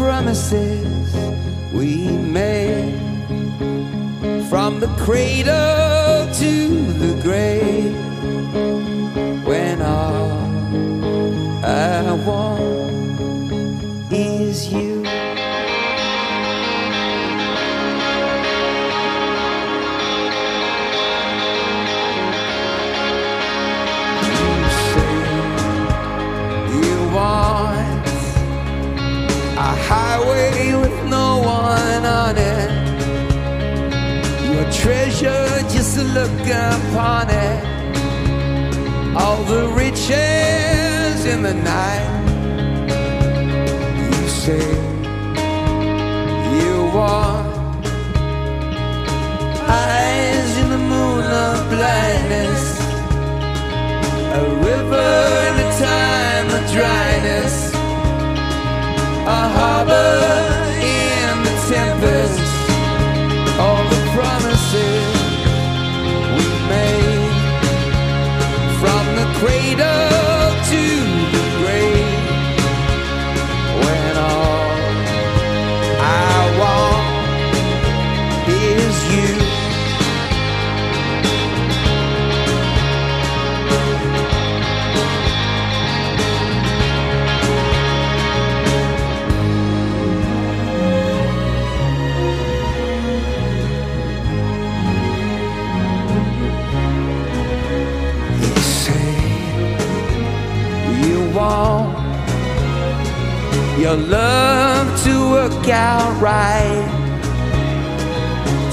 promises we made. From the cradle to look upon it all the riches in the night. You say you want eyes in the moon of blindness, a river in a time of dryness, a harbor cradle right,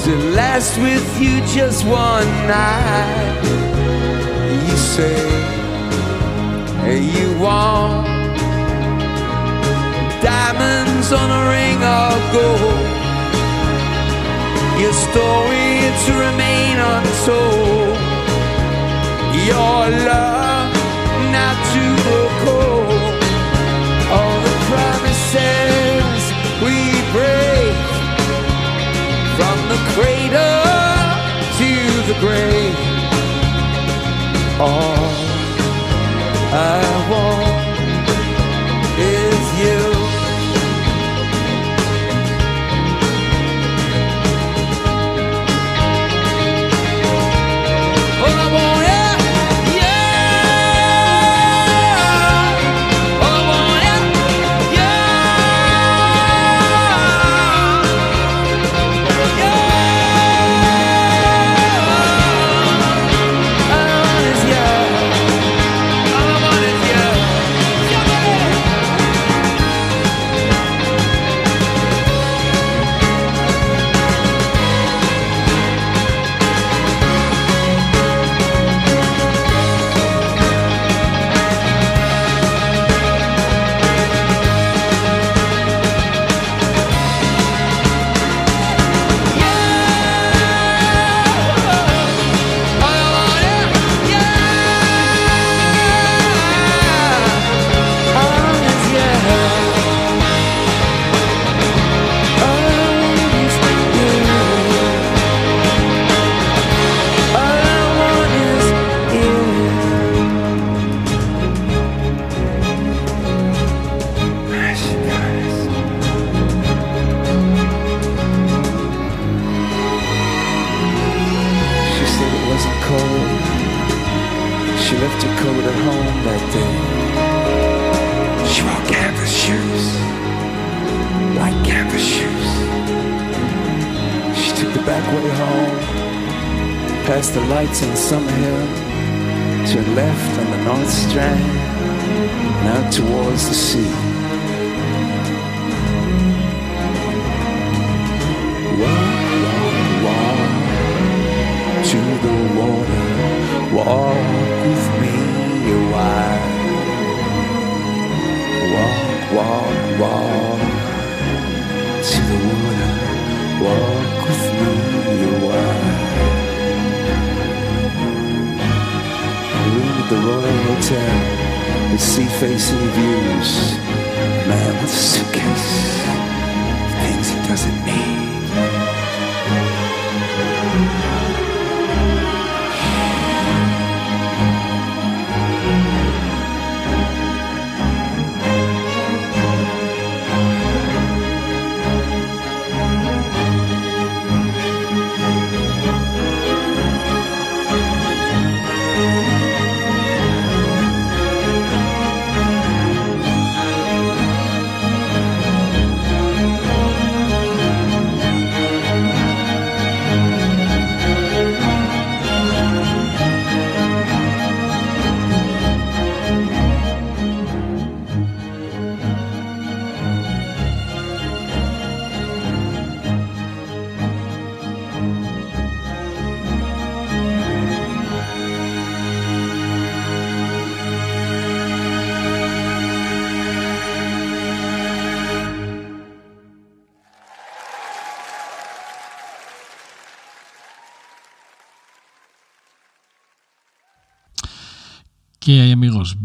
to last with you just one night. You say you want diamonds on a ring of gold, your story to remain untold your love not to grow cold. The cradle to the grave. All I want Florida hotel with sea-facing views. Man with a suitcase, things he doesn't need.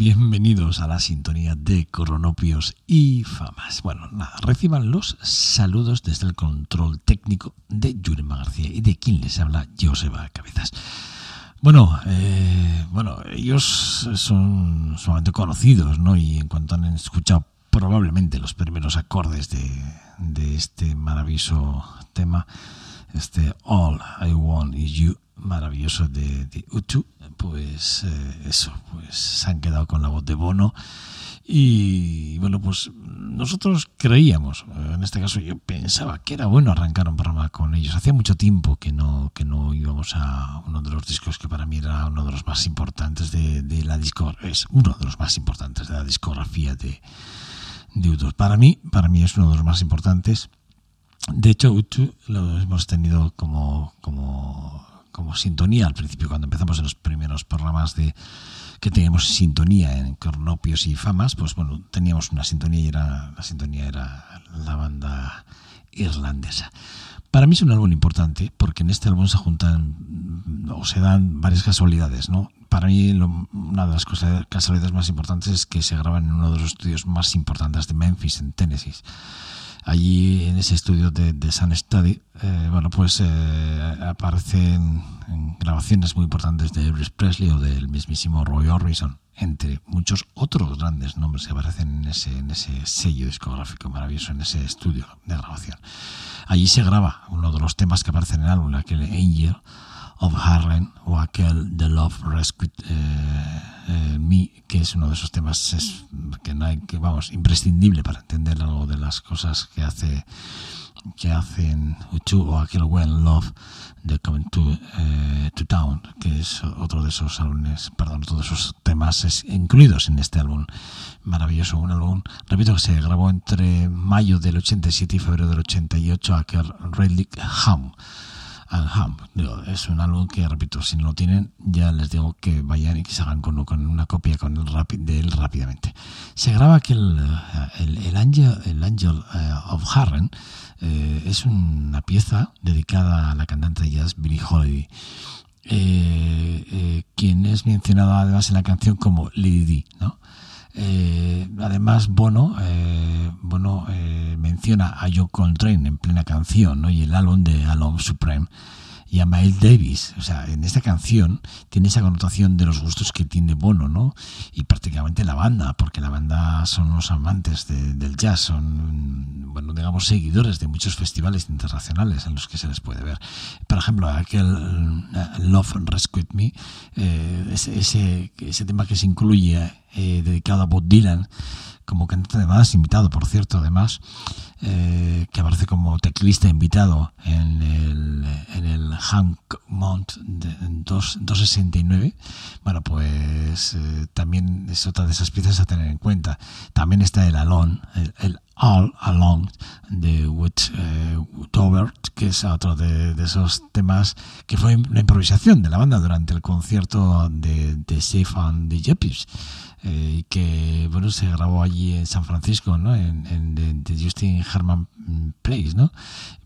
Bienvenidos a la sintonía de Coronopios y Famas. Bueno, nada, reciban los saludos desde el control técnico de Yurema García y de quien les habla Joseba Cabezas. Bueno, eh, bueno, ellos son sumamente conocidos, ¿no? Y en cuanto han escuchado probablemente los primeros acordes de, de este maravilloso tema, este All I Want Is You, maravilloso de, de Utu, pues eh, eso, pues se han quedado con la voz de Bono. Y bueno, pues nosotros creíamos, en este caso yo pensaba que era bueno arrancar un programa con ellos. Hacía mucho tiempo que no, que no íbamos a uno de los discos que para mí era uno de los más importantes de, la discografía, es uno de los más importantes de la discografía de, de U2. Para mí, para mí es uno de los más importantes. De hecho, U2 lo hemos tenido como, como como sintonía al principio cuando empezamos en los primeros programas de que teníamos sintonía en Cornopios y Famas, pues bueno, teníamos una sintonía y era la sintonía era la banda irlandesa. Para mí es un álbum importante porque en este álbum se juntan o se dan varias casualidades, ¿no? Para mí una de las cosas, casualidades más importantes es que se graban en uno de los estudios más importantes de Memphis, en Tennessee allí en ese estudio de, Sun Study, eh, bueno, pues eh, aparecen grabaciones muy importantes de Elvis Presley o del mismísimo Roy Orbison, entre muchos otros grandes nombres que aparecen en ese, en ese sello discográfico maravilloso, en ese estudio de grabación. Allí se graba uno de los temas que aparecen en el álbum, aquel Angel of Harlem o aquel The Love Rescued eh, eh, que es uno de esos temas que, no hay, que vamos imprescindible para entender algo de las cosas que hace que hacen U2 o aquel When Love de Coming to, eh, to Town, que es otro de esos álbumes, perdón, todos esos temas es, incluidos en este álbum. Maravilloso, un álbum, repito, que se grabó entre mayo del 87 y febrero del 88, aquel Relic Hum es un álbum que, repito, si no lo tienen, ya les digo que vayan y que se hagan con, una copia con el de él rápidamente. Se graba que el, el, Angel, el Angel eh, of Harren eh, es una pieza dedicada a la cantante de jazz Billie Holiday. Eh, quien es mencionada además en la canción como Lady D, ¿no? Eh, además, Bono, eh, Bono eh, menciona a John Coltrane en plena canción ¿no? y el álbum de Alone Supreme y a Miles Davis. O sea, en esta canción tiene esa connotación de los gustos que tiene Bono, ¿no? Y prácticamente la banda, porque la banda son los amantes del jazz, son, bueno, digamos, seguidores de muchos festivales internacionales en los que se les puede ver. Por ejemplo, aquel Love Rescue Me, ese, ese, ese tema que se incluye eh, dedicado a Bob Dylan, como cantante además, invitado, por cierto, además, eh, que aparece como teclista invitado en el, en el Hank Mount de, 269. Bueno, pues eh, también es otra de esas piezas a tener en cuenta. También está el Alone, el, All Along de Wood eh, que es otro de, de, esos temas que fue la improvisación de la banda durante el concierto de, de Safe and the Yuppies eh, que bueno se grabó allí en San Francisco, ¿no? En, en the, Justin Herman Place, ¿no?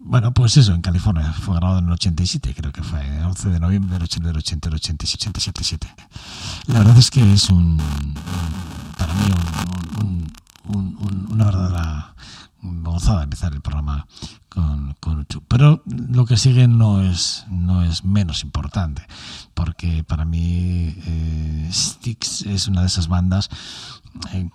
Bueno, pues eso, en California, fue grabado en el 87, creo que fue, el 11 de noviembre del 80, del 80, 87, La verdad es que es un, para mí, un, un, un, una verdadera gozada empezar el programa con, con Pero lo que sigue no es, no es menos importante, porque para mí eh, Styx es una de esas bandas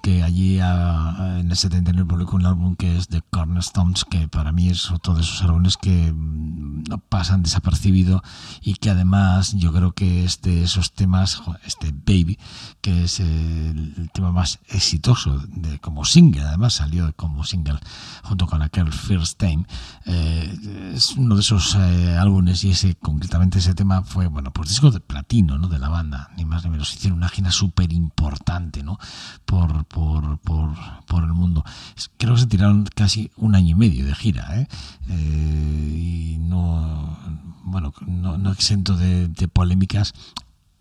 que allí en el 79 publicó un álbum que es The Cornerstones, que para mí es otro de esos álbumes que mm, no pasan desapercibido y que además yo creo que es de esos temas, este Baby, que es el, tema más exitoso de, como single, además salió como single junto con aquel First Time, eh, es uno de esos eh, álbumes y ese concretamente ese tema fue, bueno, pues disco de platino, ¿no? De la banda, ni más ni menos, hicieron una gira súper importante, ¿no? por, por, por, por, el mundo. Creo que se tiraron casi un año y medio de gira, ¿eh? Eh, y no, bueno, no, no exento de, polémicas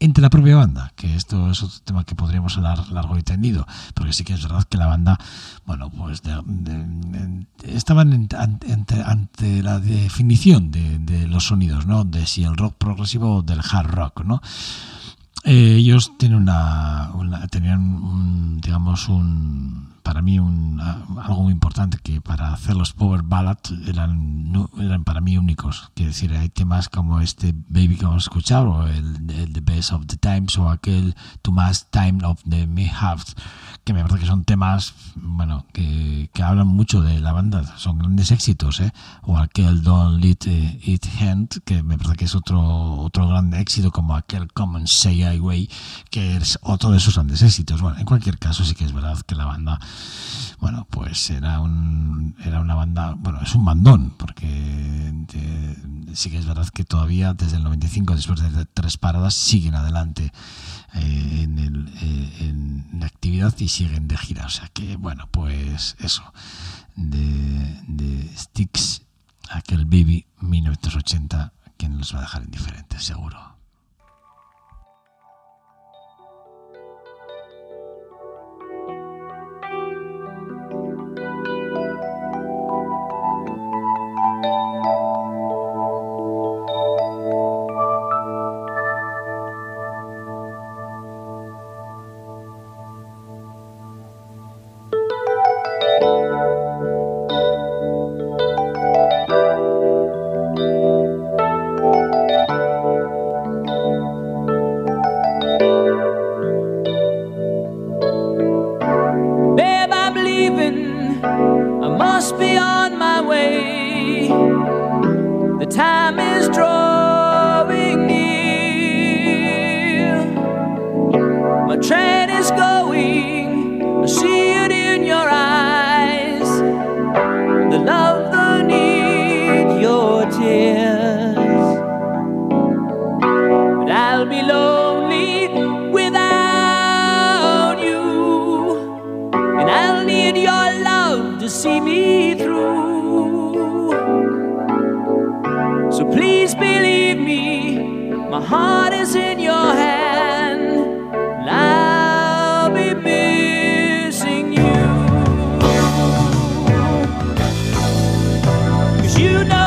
entre la propia banda, que esto es otro tema que podríamos hablar largo y tendido, porque sí que es verdad que la banda, bueno, pues estaban ante, ante, la definición de, de, los sonidos, ¿no? De si el rock progresivo o del hard rock, ¿no? Eh, ellos tienen una, tenían un, digamos un para mí un, algo muy importante que para hacer los power ballads eran eran para mí únicos. Quiero decir hay temas como este baby que hemos escuchado o el, the best of the times o aquel too much time of the me have que me parece que son temas bueno que, que, hablan mucho de la banda son grandes éxitos ¿eh? o aquel don't let it hand que me parece que es otro otro gran éxito como aquel common say I way que es otro de esos grandes éxitos bueno en cualquier caso sí que es verdad que la banda bueno, pues era, un, era una banda, bueno, es un bandón, porque sí que es verdad que todavía desde el 95, después de tres paradas, siguen adelante eh, en, el, eh, actividad y siguen de gira. O sea que, bueno, pues eso, de, de Sticks, aquel Baby 1980, que nos va a dejar indiferentes, seguro. you know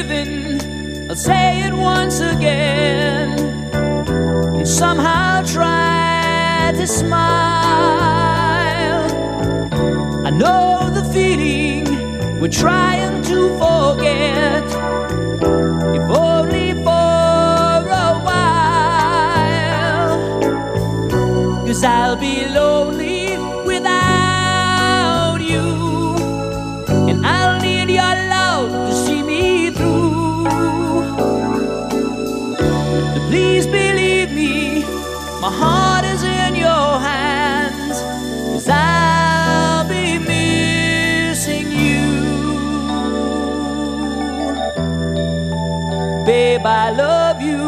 I'm leaving. I'll say it once again. And somehow try to smile. I know the feeling we're trying to forget. Babe, I love you.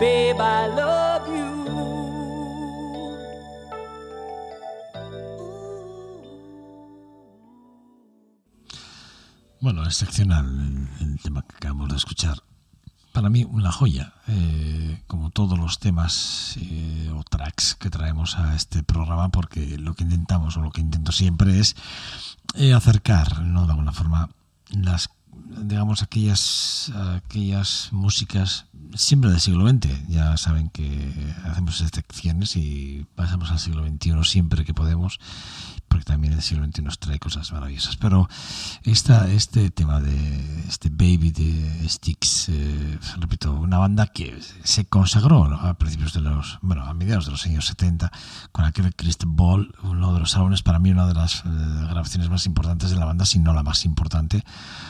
Babe, I love you. Bueno, excepcional el, tema que acabamos de escuchar. Para mí, una joya, eh, todos los temas eh, o tracks que traemos a este programa, porque lo que intentamos o lo que intento siempre es eh, acercar, ¿no? De alguna forma, las digamos aquellas aquellas músicas siempre del siglo XX ya saben que hacemos excepciones y pasamos al siglo XXI siempre que podemos porque también el siglo XXI nos trae cosas maravillosas pero esta, este tema de este Baby de Sticks eh, repito una banda que se consagró a principios de los bueno a mediados de los años 70 con aquel Crystal Ball uno de los álbumes para mí una de las eh, grabaciones más importantes de la banda si no la más importante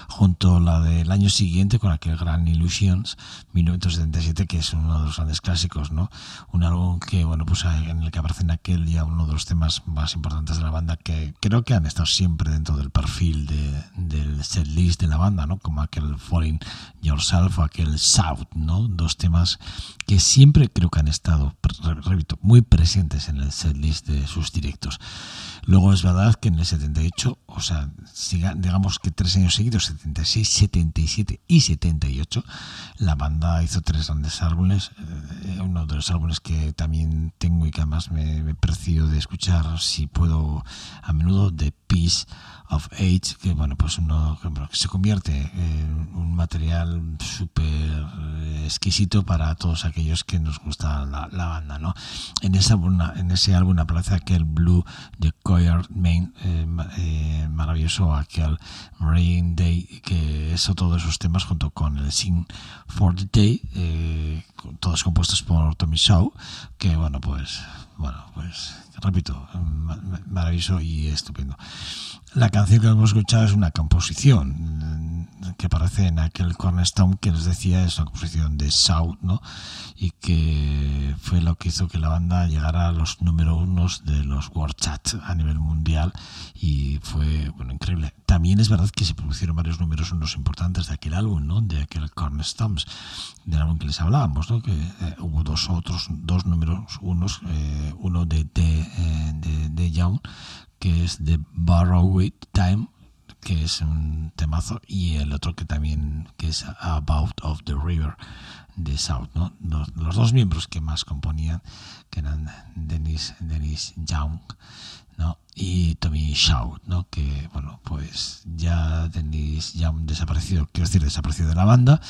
junto a la del año siguiente con aquel Grand Illusions 1977 que es uno de los grandes clásicos no un álbum que bueno pues en el que aparece en aquel ya uno de los temas más importantes de la banda que creo que han estado siempre dentro del perfil de, del setlist de la banda no como aquel Falling Yourself o aquel South no dos temas que siempre creo que han estado repito muy presentes en el setlist de sus directos luego es verdad que en el 78 o sea digamos que tres años seguidos 76 77 y 78 la banda hizo tres grandes álbumes eh, uno de los álbumes que también tengo y que además me, me precio de escuchar si puedo a menudo de Peace of Age que bueno pues uno que se convierte en un material súper exquisito para todos aquellos que nos gusta la, la banda no en ese álbum en ese álbum aparece aquel Blue de Choir Main eh, eh, maravilloso aquel Rain Day que es otro de esos temas junto con el Sing for the Day eh, todos compuestos por Tommy Shaw que bueno pues bueno pues repito maravilloso y estupendo. La canción que hemos escuchado es una composición que aparece en aquel Cornerstone que les decía es una composición de South, ¿no? Y que fue lo que hizo que la banda llegara a los número unos de los World Chat a nivel mundial y fue, bueno, increíble. También es verdad que se produjeron varios números unos importantes de aquel álbum, ¿no? De aquel Cornerstones, del álbum que les hablábamos, ¿no? Que eh, hubo dos otros, dos números unos, eh, uno de, de, eh, de, de Young, que es de Borrowed Time, que es un temazo, y el otro que también que es About of the River de South, ¿no? Los, dos miembros que más componían, que eran Dennis, Dennis Young, ¿no? y Tommy Shaw, ¿no? que bueno, pues ya Dennis Young desaparecido, quiero decir, desaparecido de la banda,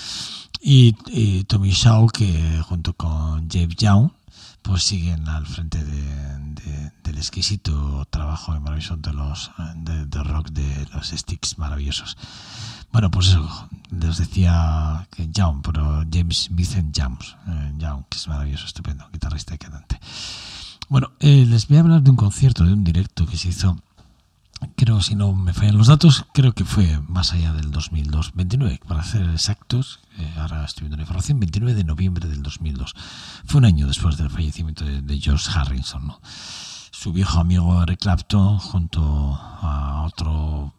y, y Tommy Shaw que junto con James Young pues siguen al frente de, de, del exquisito trabajo y maravilloso de los de, rock de los sticks maravillosos. Bueno, pues eso, les decía que Young, pero James Vincent Jones, eh, que es maravilloso, estupendo, guitarrista y cantante. Bueno, eh, les voy a hablar de un concierto, de un directo que se hizo creo, si no me fallan los datos, creo que fue más allá del 2002, 29, para ser exactos, eh, ahora estoy viendo la información, 29 de noviembre del 2002. Fue un año después del fallecimiento de, George Harrison, ¿no? Su viejo amigo Eric Clapton, junto a otro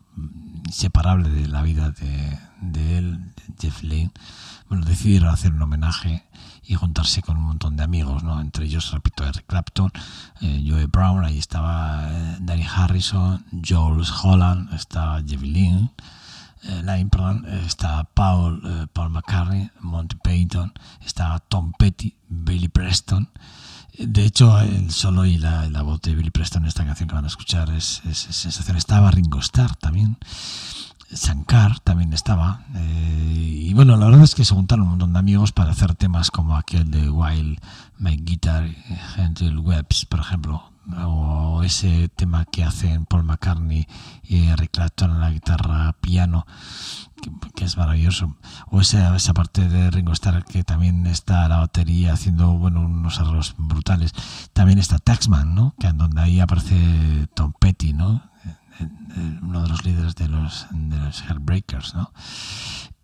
inseparable de la vida de, de él, Jeff Lane, bueno, decidieron hacer un homenaje y juntarse con un montón de amigos, ¿no? Entre ellos, repito, Eric Clapton, eh, Joe Brown, ahí estaba eh, Danny Harrison, Jules Holland, estaba Jeff eh, Lynne, perdón, eh, está Paul, eh, Paul McCartney, Monty Payton, está Tom Petty, Billy Preston. De hecho, el solo y la, la voz de Billy Preston en esta canción que van a escuchar es, es, es sensación. Estaba Ringo Starr también. Shankar también estaba. eh, y bueno, la verdad es que se juntaron un montón de amigos para hacer temas como aquel de Wild My Guitar, Gentle Webs, por ejemplo. O ese tema que hacen Paul McCartney y Eric Clapton en la guitarra piano, que, que es maravilloso. O esa, esa parte de Ringo Starr que también está la batería haciendo bueno unos arreglos brutales. También está Taxman, ¿no? Que donde ahí aparece Tom Petty, ¿no? Uno de los líderes de los, de los Heartbreakers, ¿no?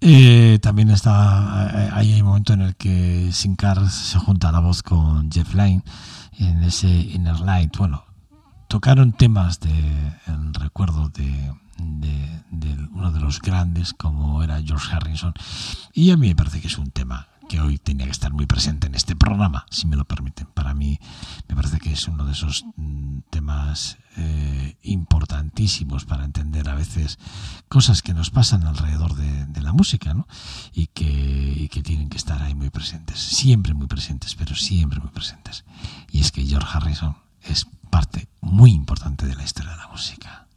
Eh, también está ahí hay un momento en el que Sinclair se junta la voz con Jeff Lynne en ese Inner Light. Bueno, tocaron temas de en recuerdo de, de uno de los grandes como era George Harrison y a mí me parece que es un tema que hoy tenía que estar muy presente en este programa, si me lo permiten. Para mí me parece que es uno de esos mm, temas eh, importantísimos para entender a veces cosas que nos pasan alrededor de, la música, ¿no? Y que tienen que estar ahí muy presentes, siempre muy presentes, pero siempre muy presentes. Y es que George Harrison es parte muy importante de la historia de la música.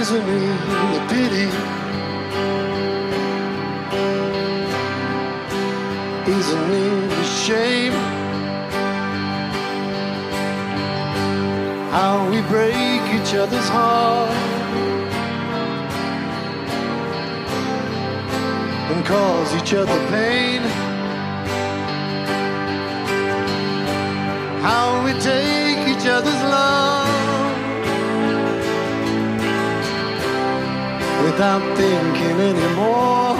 Isn't it a pity? Isn't it a shame? How we break each other's heart and cause each other pain. How without thinking anymore.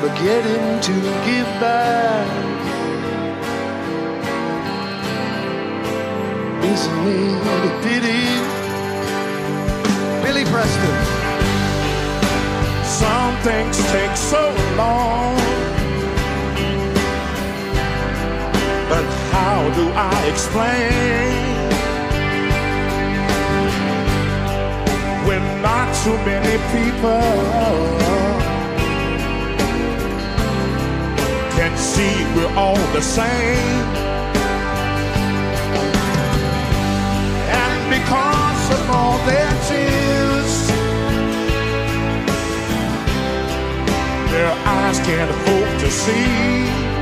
Forgetting to give back. Isn't it a pity? Billy Preston. Some things take so long. But how do I explain? Too many people can see we're all the same. And because of all their tears, their eyes can't hope to see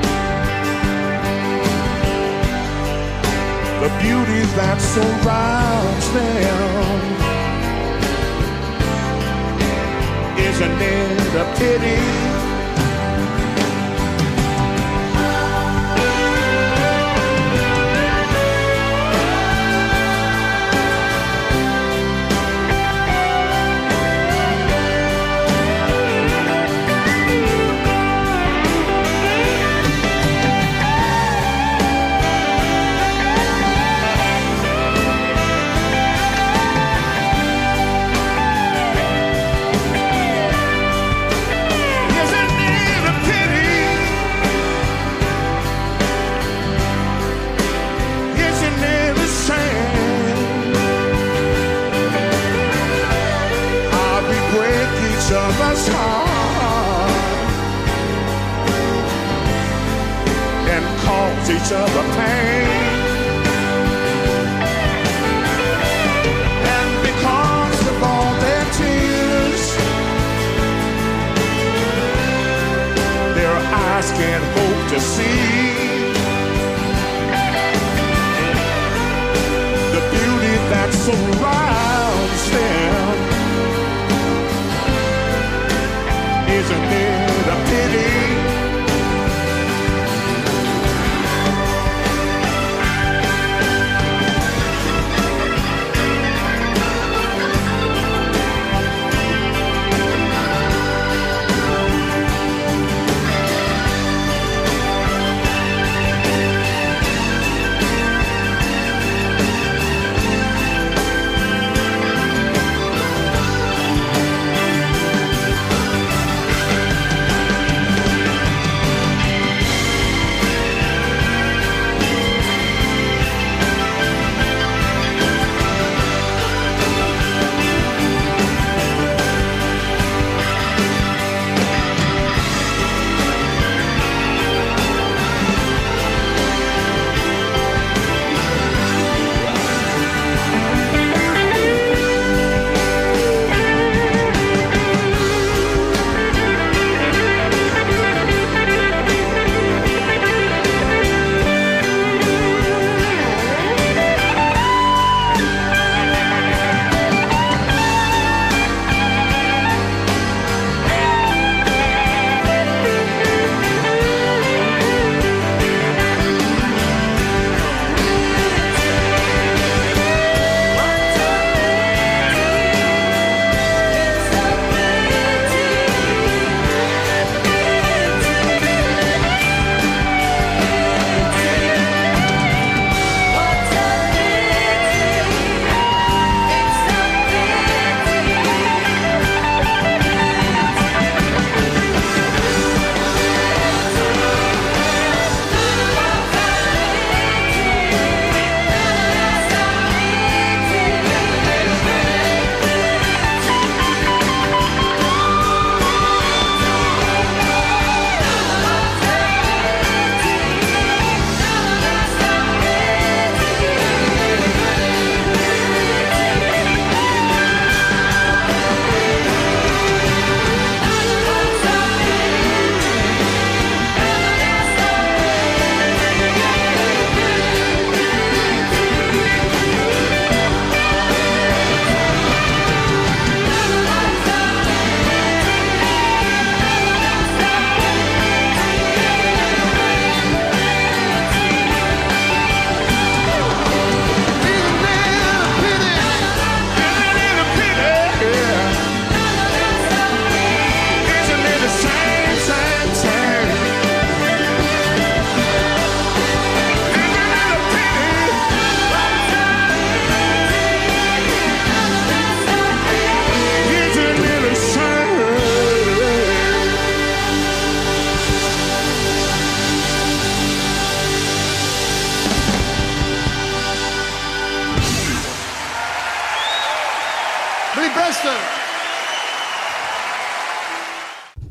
the beauty that surrounds them. Isn't it a pity?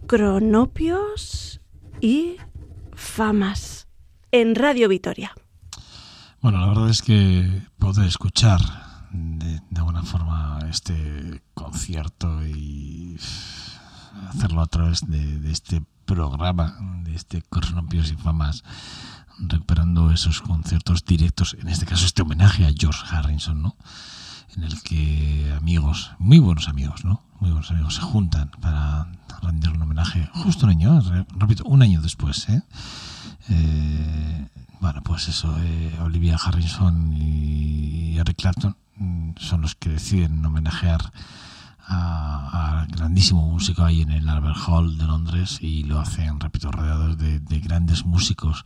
Cronopios y famas en Radio Vitoria. Bueno, la verdad es que poder escuchar de, alguna forma este concierto y hacerlo a través de este programa, de este Cronopios y Famas, recuperando esos conciertos directos, en este caso este homenaje a George Harrison, ¿no? En el que amigos, muy buenos amigos, ¿no? Muy buenos amigos se juntan para rendir un homenaje justo un año, re- repito, un año después, ¿eh? Eh, bueno, pues eso, eh, Olivia Harrison y Eric Clapton son los que deciden homenajear a, a grandísimo músico ahí en el Albert Hall de Londres y lo hacen, repito, rodeados de, de grandes músicos,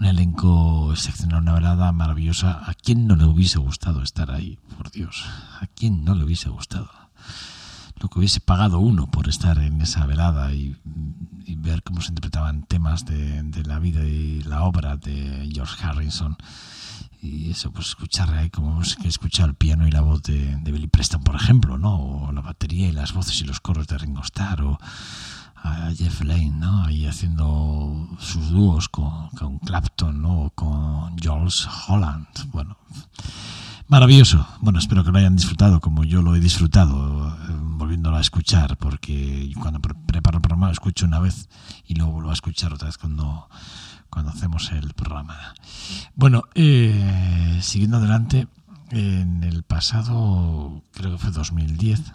un elenco excepcional, una velada maravillosa. ¿A quién no le hubiese gustado estar ahí? Por Dios, ¿a quién no le hubiese gustado? Lo que hubiese pagado uno por estar en esa velada y, ver cómo se interpretaban temas de, la vida y la obra de George Harrison y eso, pues escuchar ahí como hemos escuchado el piano y la voz de, de Billy Preston, por ejemplo, ¿no? O la batería y las voces y los coros de Ringo Starr, o a Jeff Lane, ¿no? Ahí haciendo sus dúos con, con Clapton, ¿no? O con Jules Holland, bueno. Maravilloso. Bueno, espero que lo hayan disfrutado como yo lo he disfrutado, eh, volviéndolo a escuchar, porque cuando pre- preparo el programa lo escucho una vez y luego vuelvo a escuchar otra vez cuando, cuando hacemos el programa. Bueno, eh, siguiendo adelante, en el pasado, creo que fue 2010,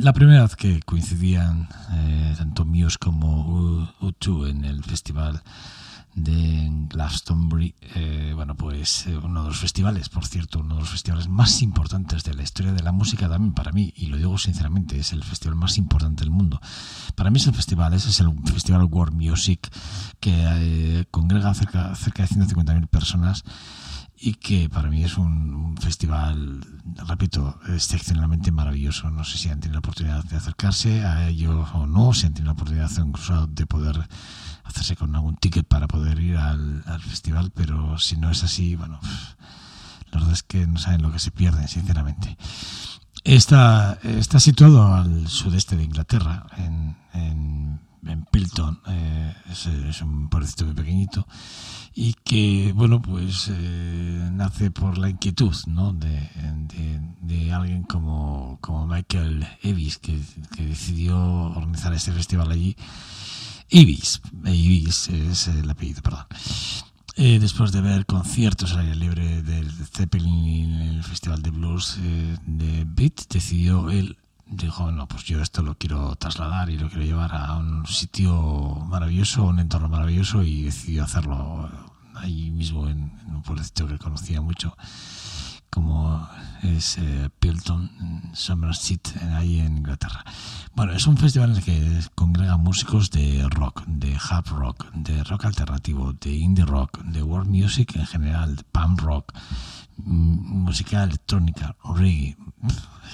la primera vez que coincidían eh, tanto Muse como U- U2 en el festival de Glastonbury, eh, bueno, pues eh, uno de los festivales, por cierto, uno de los festivales más importantes de la historia de la música también para mí, y lo digo sinceramente, es el festival más importante del mundo. Para mí es el festival, ese es el festival World Music, que eh, congrega cerca, cerca de 150.000 personas y que para mí es un, festival, repito, excepcionalmente maravilloso. No sé si han tenido la oportunidad de acercarse a ello o no, si han tenido la oportunidad incluso de poder hacerse con algún ticket para poder ir al, al festival, pero si no es así, bueno, la verdad es que no saben lo que se pierden, sinceramente. Está, está situado al sudeste de Inglaterra, en, en, en Pilton, eh, es, es, un pueblecito muy pequeñito, y que, bueno, pues eh, nace por la inquietud ¿no? de, de, de alguien como, como Michael Evis, que, que decidió organizar este festival allí. Ibis, Ibis es el apellido, perdón. Eh, después de ver conciertos al aire libre del Zeppelin en el Festival de Blues eh, de Beat, decidió él, dijo, no, pues yo esto lo quiero trasladar y lo quiero llevar a un sitio maravilloso, un entorno maravilloso y decidió hacerlo ahí mismo en, un pueblecito que conocía mucho como es eh, Pilton, Somerset, ahí en Inglaterra. Bueno, es un festival en el que congrega músicos de rock, de hard rock, de rock alternativo, de indie rock, de world music en general, de punk rock, música electrónica, reggae,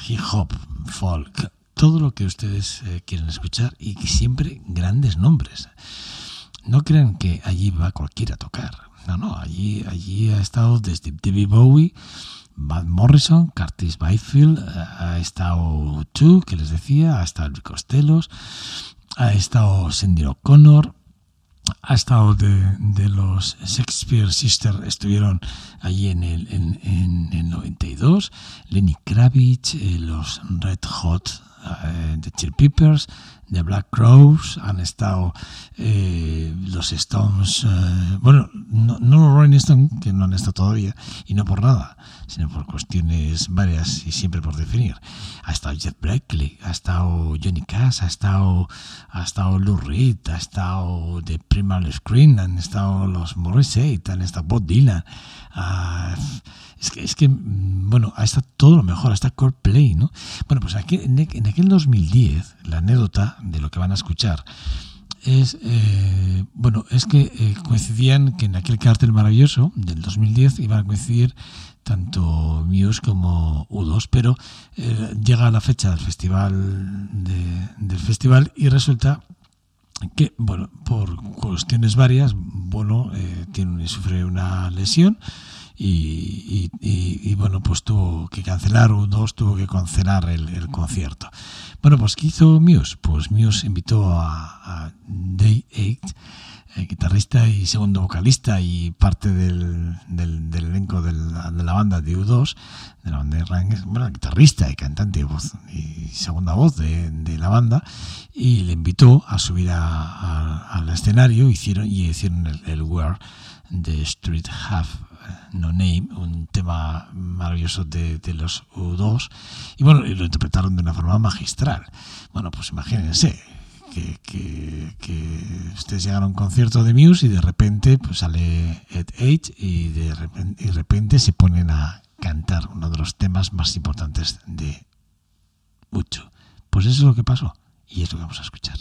hip hop, folk, todo lo que ustedes eh, quieren escuchar y siempre grandes nombres. No crean que allí va cualquiera a tocar. No, no, allí, allí ha estado desde David Bowie, Matt Morrison, Curtis Byfield, ha estado tú, que les decía, ha estado Rick Costellos, ha estado Cindy O'Connor, ha estado de, los Shakespeare Sisters, estuvieron allí en el, en, en el 92, Lenny Kravitz, eh, los Red Hot, eh, de Chill Peppers, de Black Crows, han estado eh, los Stones, eh, bueno, no, no, los Rolling Stones, que no han estado todavía, y no por nada, sino por cuestiones varias y siempre por definir. Ha estado Jeff Blackley, ha estado Johnny Cash, ha estado, ha estado Lou Reed, ha estado The Primal Screen, han estado los Morrissey, han estado Bob Dylan. Es que, es que, bueno, ha estado todo lo mejor, hasta Coldplay, ¿no? Bueno, pues aquí, en, aquel 2010, la anécdota de lo que van a escuchar es, eh, bueno, es que eh, coincidían que en aquel cartel maravilloso del 2010 iban a coincidir tanto Muse como U2, pero eh, llega la fecha del festival de, del festival y resulta que, bueno, por cuestiones varias, bueno, tiene, sufre una lesión y, y, bueno, pues tuvo que cancelar, U2 tuvo que cancelar el, concierto. Bueno, pues ¿qué hizo Muse? Pues Muse invitó a, Day 8 eh, guitarrista y segundo vocalista y parte del, del, del elenco de la, de la, banda de U2, de la banda de Rank, bueno, guitarrista y cantante y, voz, y segunda voz de, la banda, y le invitó a subir a, al escenario hicieron, y hicieron el, el Where the Street Have No Name, un tema maravilloso de, los U2, y bueno, lo interpretaron de una forma magistral. Bueno, pues imagínense, que, ustedes llegan a un concierto de Muse y de repente pues sale Ed Age y de repente, y de repente se ponen a cantar uno de los temas más importantes de mucho. Pues eso es lo que pasó y es lo que vamos a escuchar.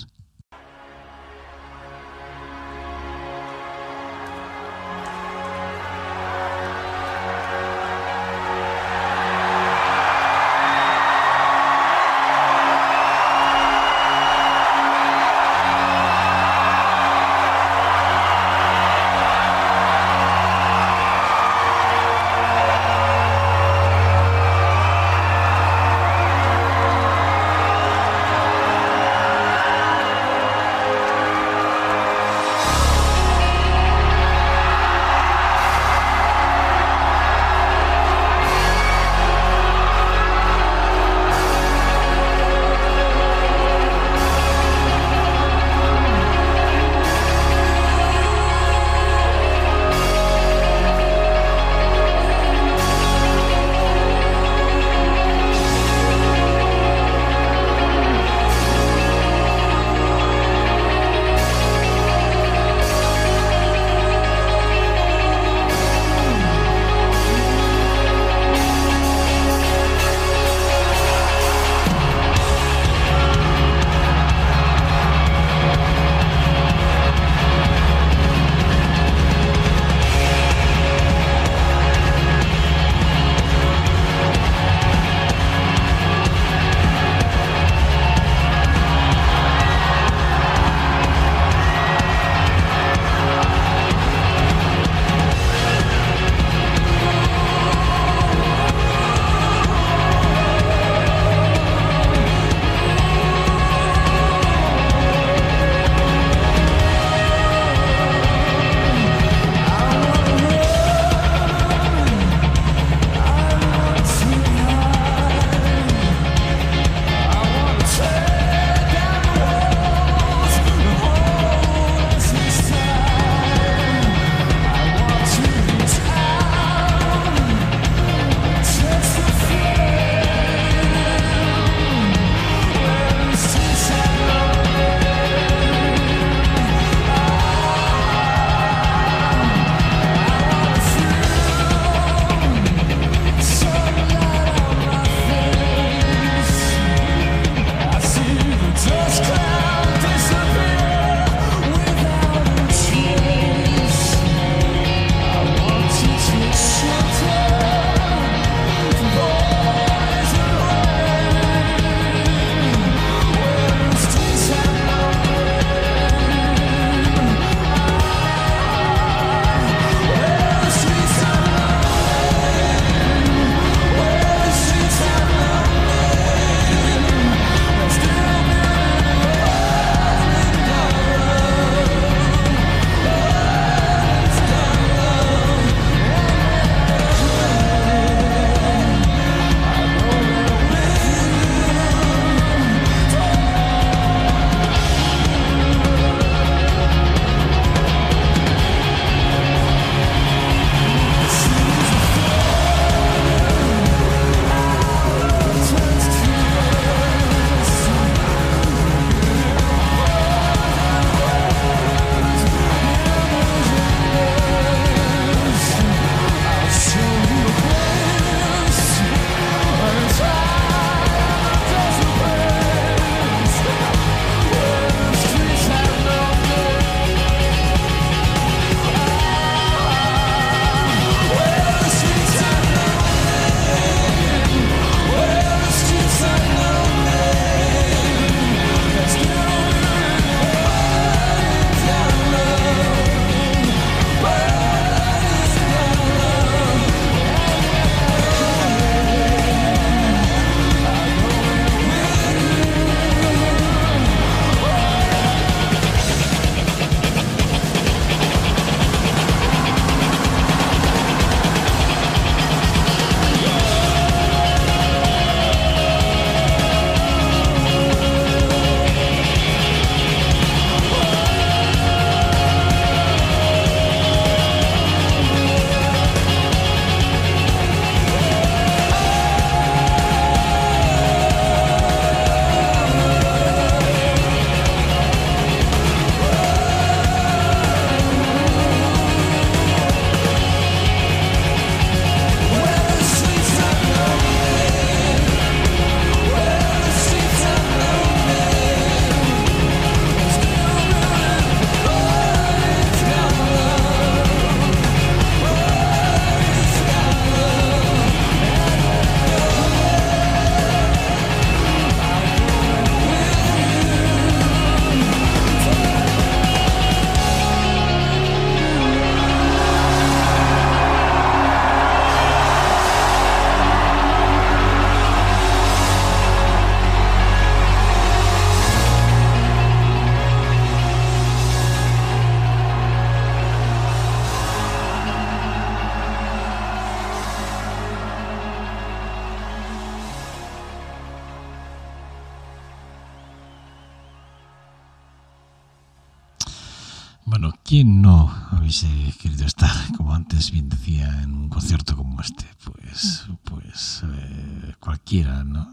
Como este? Pues, pues eh, cualquiera, ¿no?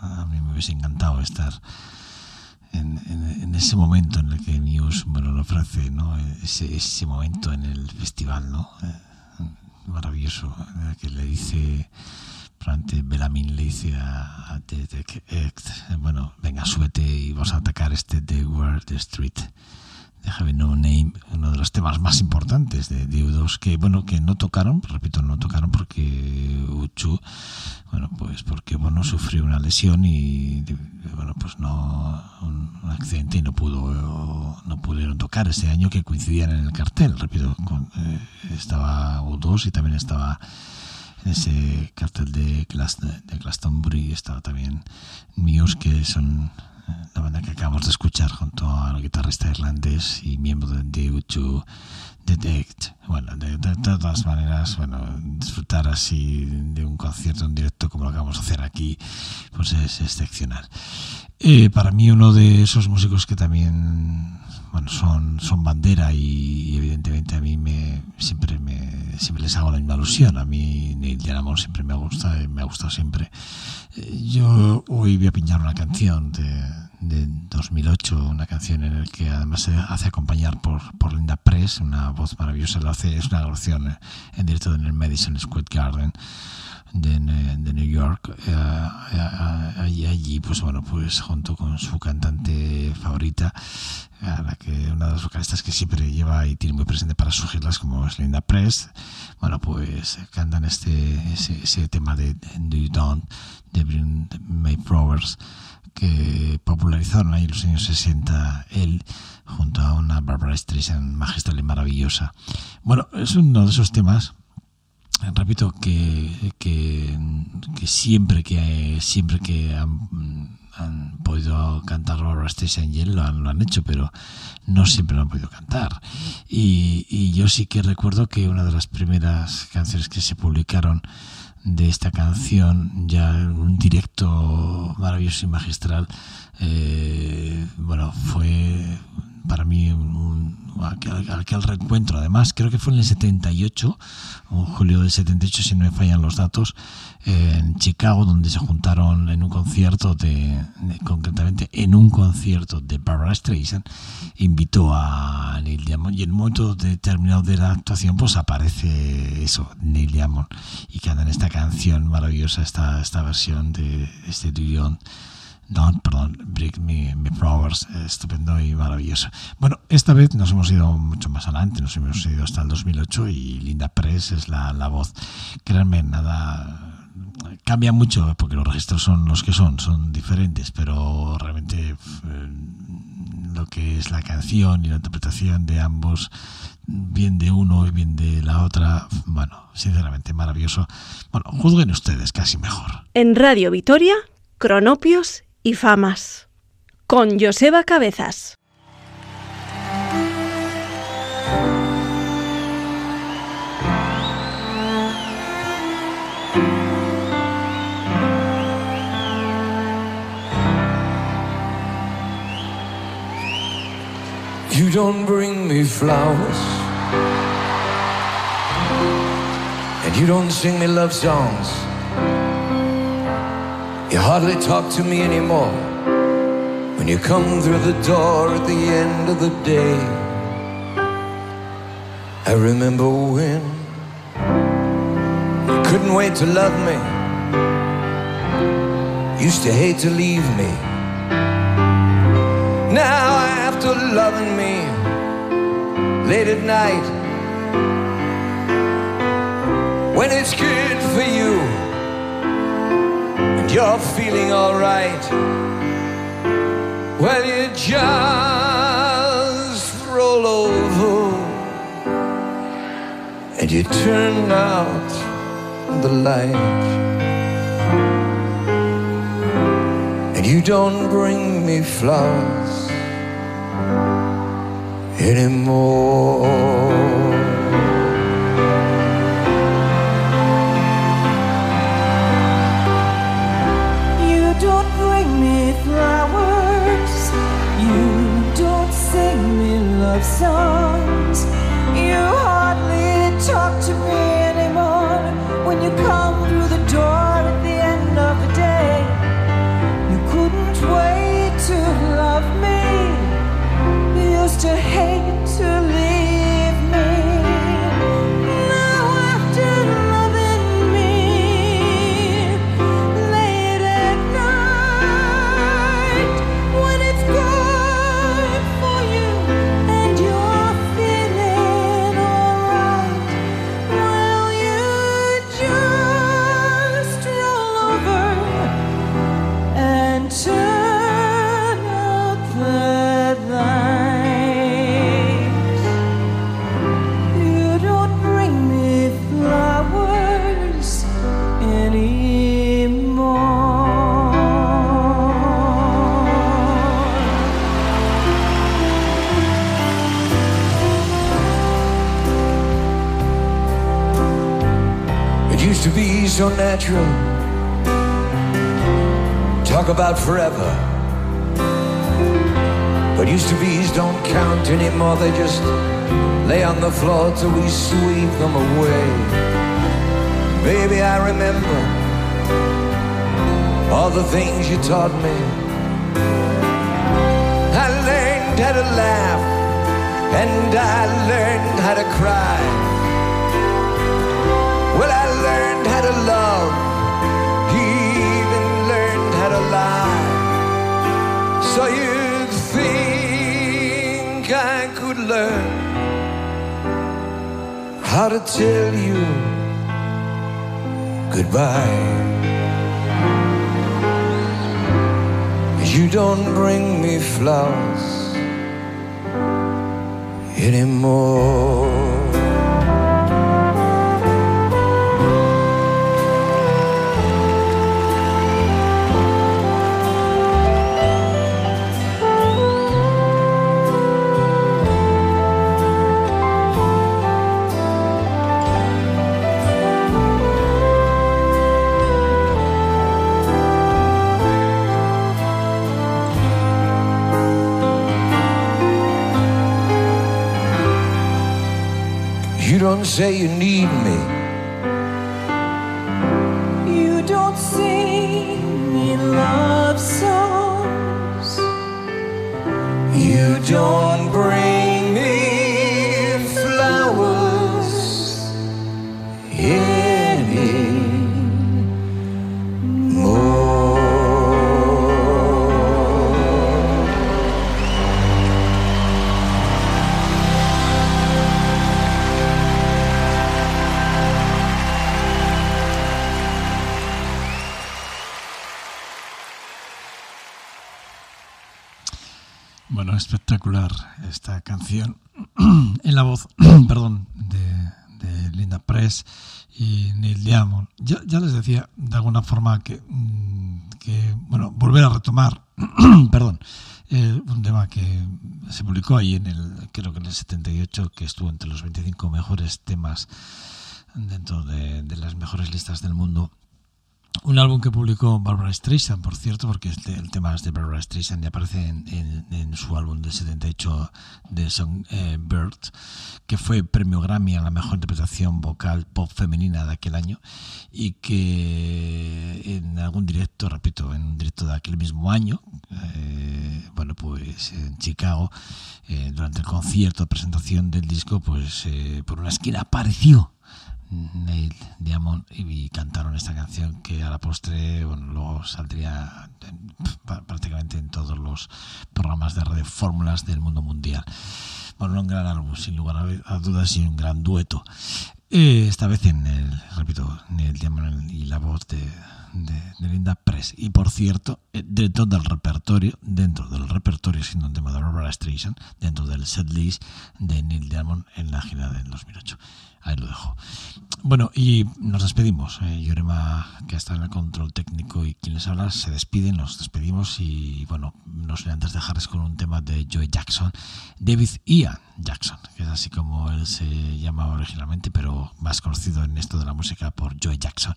A mí me hubiese encantado estar en, en- ese momento en el que Muse bueno, lo ofrece, ¿no? Ese, ese momento en el festival, ¿no? Eh, maravilloso, el que le dice, probablemente Belamin le dice a, a The- The eh, bueno, venga, súbete y vamos a atacar este The World Street Have No Name, uno de los temas más importantes de Diudos que bueno que no tocaron, repito, no tocaron porque Uchu, bueno pues porque bueno sufrió una lesión y bueno pues no un, accidente y no pudo no pudieron tocar ese año que coincidían en el cartel, repito, con, eh, estaba U2 y también estaba en ese cartel de, Glas- de Glastonbury estaba también Muse que son la banda que acabamos de escuchar junto al guitarrista irlandés y miembro de The U2 Detect. Bueno, de, todas maneras, bueno, disfrutar así de un concierto en directo como lo acabamos de hacer aquí, pues es excepcional. Eh, para mí uno de esos músicos que también bueno, son, son bandera y, evidentemente a mí me siempre me siempre les hago la misma alusión. A mí Neil Diamond siempre me gusta, me ha gustado siempre. Eh, Yo hoy voy a pinchar una canción de, de 2008, una canción en la que además se hace acompañar por, por Linda Press, una voz maravillosa, lo hace, es una grabación en directo en el Madison Square Garden de, de New York eh, allí, allí pues bueno pues junto con su cantante favorita la que una de las vocalistas que siempre lleva y tiene muy presente para sus giras como es Linda Press bueno pues cantan este ese, ese tema de Do You Don't de Bring May Flowers que popularizaron ahí en los años 60 él junto a una Barbara Streisand magistral y maravillosa. Bueno es uno de esos temas repito que, que, siempre que siempre que han, podido cantar Barbara Streisand y él lo han, lo han hecho pero no siempre lo han podido cantar. Y, y yo sí que recuerdo que una de las primeras canciones que se publicaron de esta canción ya un directo maravilloso y magistral eh, bueno fue para mí un, aquel, aquel, reencuentro. Además, creo que fue en el 78, o julio del 78, si no me fallan los datos, en Chicago, donde se juntaron en un concierto, de, de, concretamente en un concierto de Barbara Streisand, invitó a Neil Diamond y en un momento determinado de la actuación, pues aparece eso, Neil Diamond, y en esta canción maravillosa, esta, esta versión de este Duyon. No, perdón, Brick Me, Me Flowers, estupendo y maravilloso. Bueno, esta vez nos hemos ido mucho más adelante, nos hemos ido hasta el 2008 y Linda Press es la, la voz. Créanme, nada, cambia mucho porque los registros son los que son, son diferentes, pero realmente eh, lo que es la canción y la interpretación de ambos, bien de uno y bien de la otra, bueno, sinceramente maravilloso. Bueno, juzguen ustedes, casi mejor. En Radio Vitoria, Cronopios y Famas. Con Joseba Cabezas. You don't bring me flowers. And you don't sing me love songs. You hardly talk to me anymore when you come through the door at the end of the day. I remember when you couldn't wait to love me, used to hate to leave me. Now, I have after loving me late at night, when it's good for you you're feeling alright. Well, you just roll over and you turn out the light. And you don't bring me flowers anymore. of songs. You hardly talk to me anymore when you come through the door at the end of the day. You couldn't wait to love me. You used to hate to and I learned how to cry. Well, I learned how to love, even learned how to lie. So you'd think I could learn how to tell you goodbye. You don't bring me flowers anymore. Say you need en la voz, perdón, de, Linda Press y Neil Diamond. Ya, les decía de alguna forma que, mm, que bueno, volver a retomar, perdón, eh, un tema que se publicó ahí en el, creo que en el 78, que estuvo entre los 25 mejores temas dentro de, de las mejores listas del mundo. Un álbum que publicó Barbara Streisand, por cierto, porque el tema es de Barbara Streisand y aparece en, su álbum del 78 de Songbird, que fue premio Grammy a la mejor interpretación vocal pop femenina de aquel año y que en algún directo, repito, en un directo de aquel mismo año, eh, bueno, pues en Chicago, eh, durante el concierto de presentación del disco, pues eh, por una esquina apareció Neil Diamond y cantaron esta canción que a la postre bueno, luego saldría prácticamente en todos los programas de radio fórmulas del mundo mundial. Bueno, un gran álbum, sin lugar a, dudas, y un gran dueto. Esta vez en el, repito, Neil Diamond y la voz de, Linda Press. Y por cierto, eh, dentro del repertorio, dentro del repertorio, siendo un tema de Barbara Streisand, dentro del setlist de Neil Diamond en la gira del 2008. Ahí lo dejo. Bueno, y nos despedimos. Eh, Yorema, que está en el control técnico y quien les habla, se despiden, nos despedimos y bueno, no sé antes dejarles con un tema de Joe Jackson, David Ian Jackson, que es así como él se llamaba originalmente, pero más conocido en esto de la música por Joe Jackson,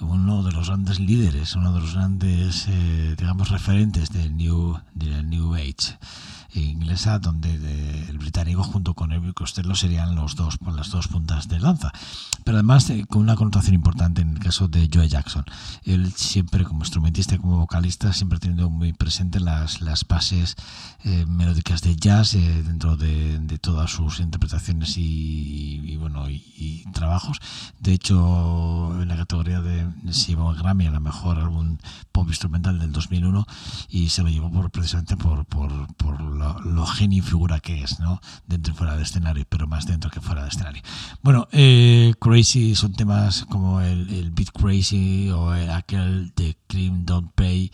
uno de los grandes líderes, uno de los grandes, eh, digamos, referentes del New, del New Age inglesa, donde de- el británico junto con Elvis Costello serían los dos, las dos puntas de lanza. Pero además eh, con una connotación importante en el caso de Joe Jackson. Él siempre como instrumentista y como vocalista siempre ha tenido muy presente las, las bases eh, melódicas de jazz eh, dentro de, de todas sus interpretaciones y, y, bueno y, y trabajos. De hecho, en la categoría de se llevó el Grammy a la mejor álbum pop instrumental del 2001 y se lo llevó por, precisamente por, por, por lo, lo genio figura que es, ¿no? Dentro y fuera del escenario, pero más dentro que fuera del escenario. Bueno, eh, Crazy son temas como el, el Beat Crazy o el- aquel de Cream Don't Pay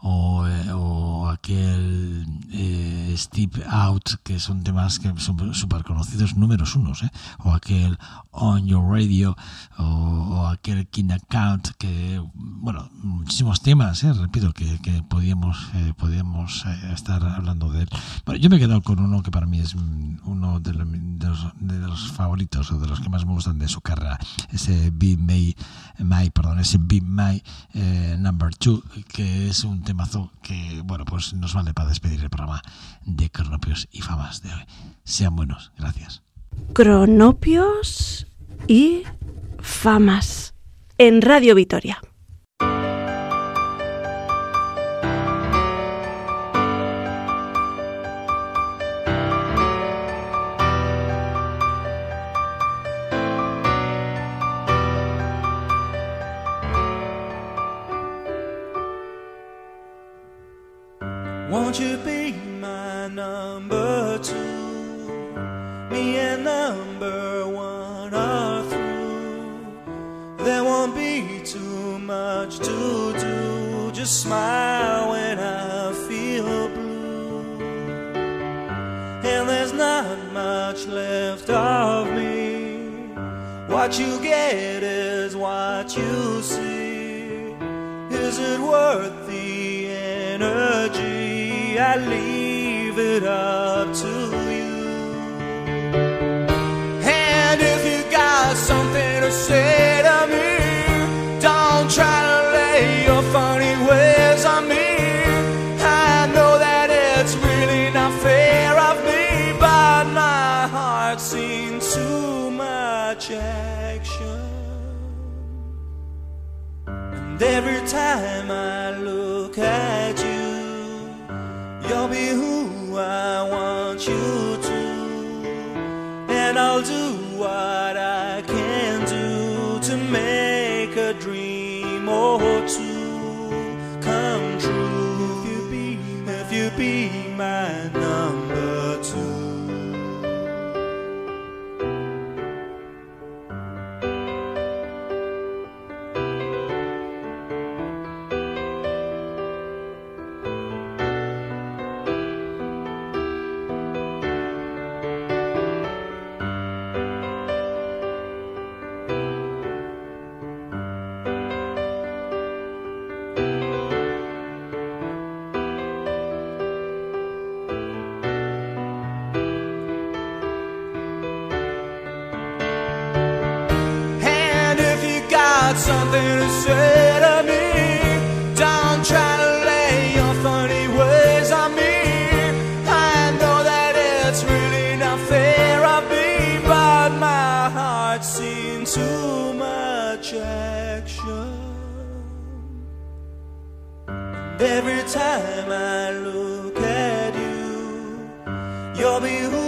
o, eh, o aquel eh, Step Out, que son temas que son súper conocidos, números unos, ¿eh? o aquel On Your Radio o, aquel King Account, que, bueno, muchísimos temas, ¿eh? repito, que, que podíamos, eh, podíamos estar hablando de él. Bueno, yo me he quedado con uno que para mí es mm, uno de, lo- de los, favoritos o de los que más me gustan de su carrera. Ese Be May, My, perdón, ese Be My eh, Number Two, que es un temazo que, bueno, pues nos vale para despedir el programa de Cronopios y Famas de hoy. Sean buenos, gracias. Cronopios y famas en Radio Vitoria. Just smile when I feel blue. And there's not much left of me. What you get is what you see. Is it worth the energy? I leave it up to you. You'll be who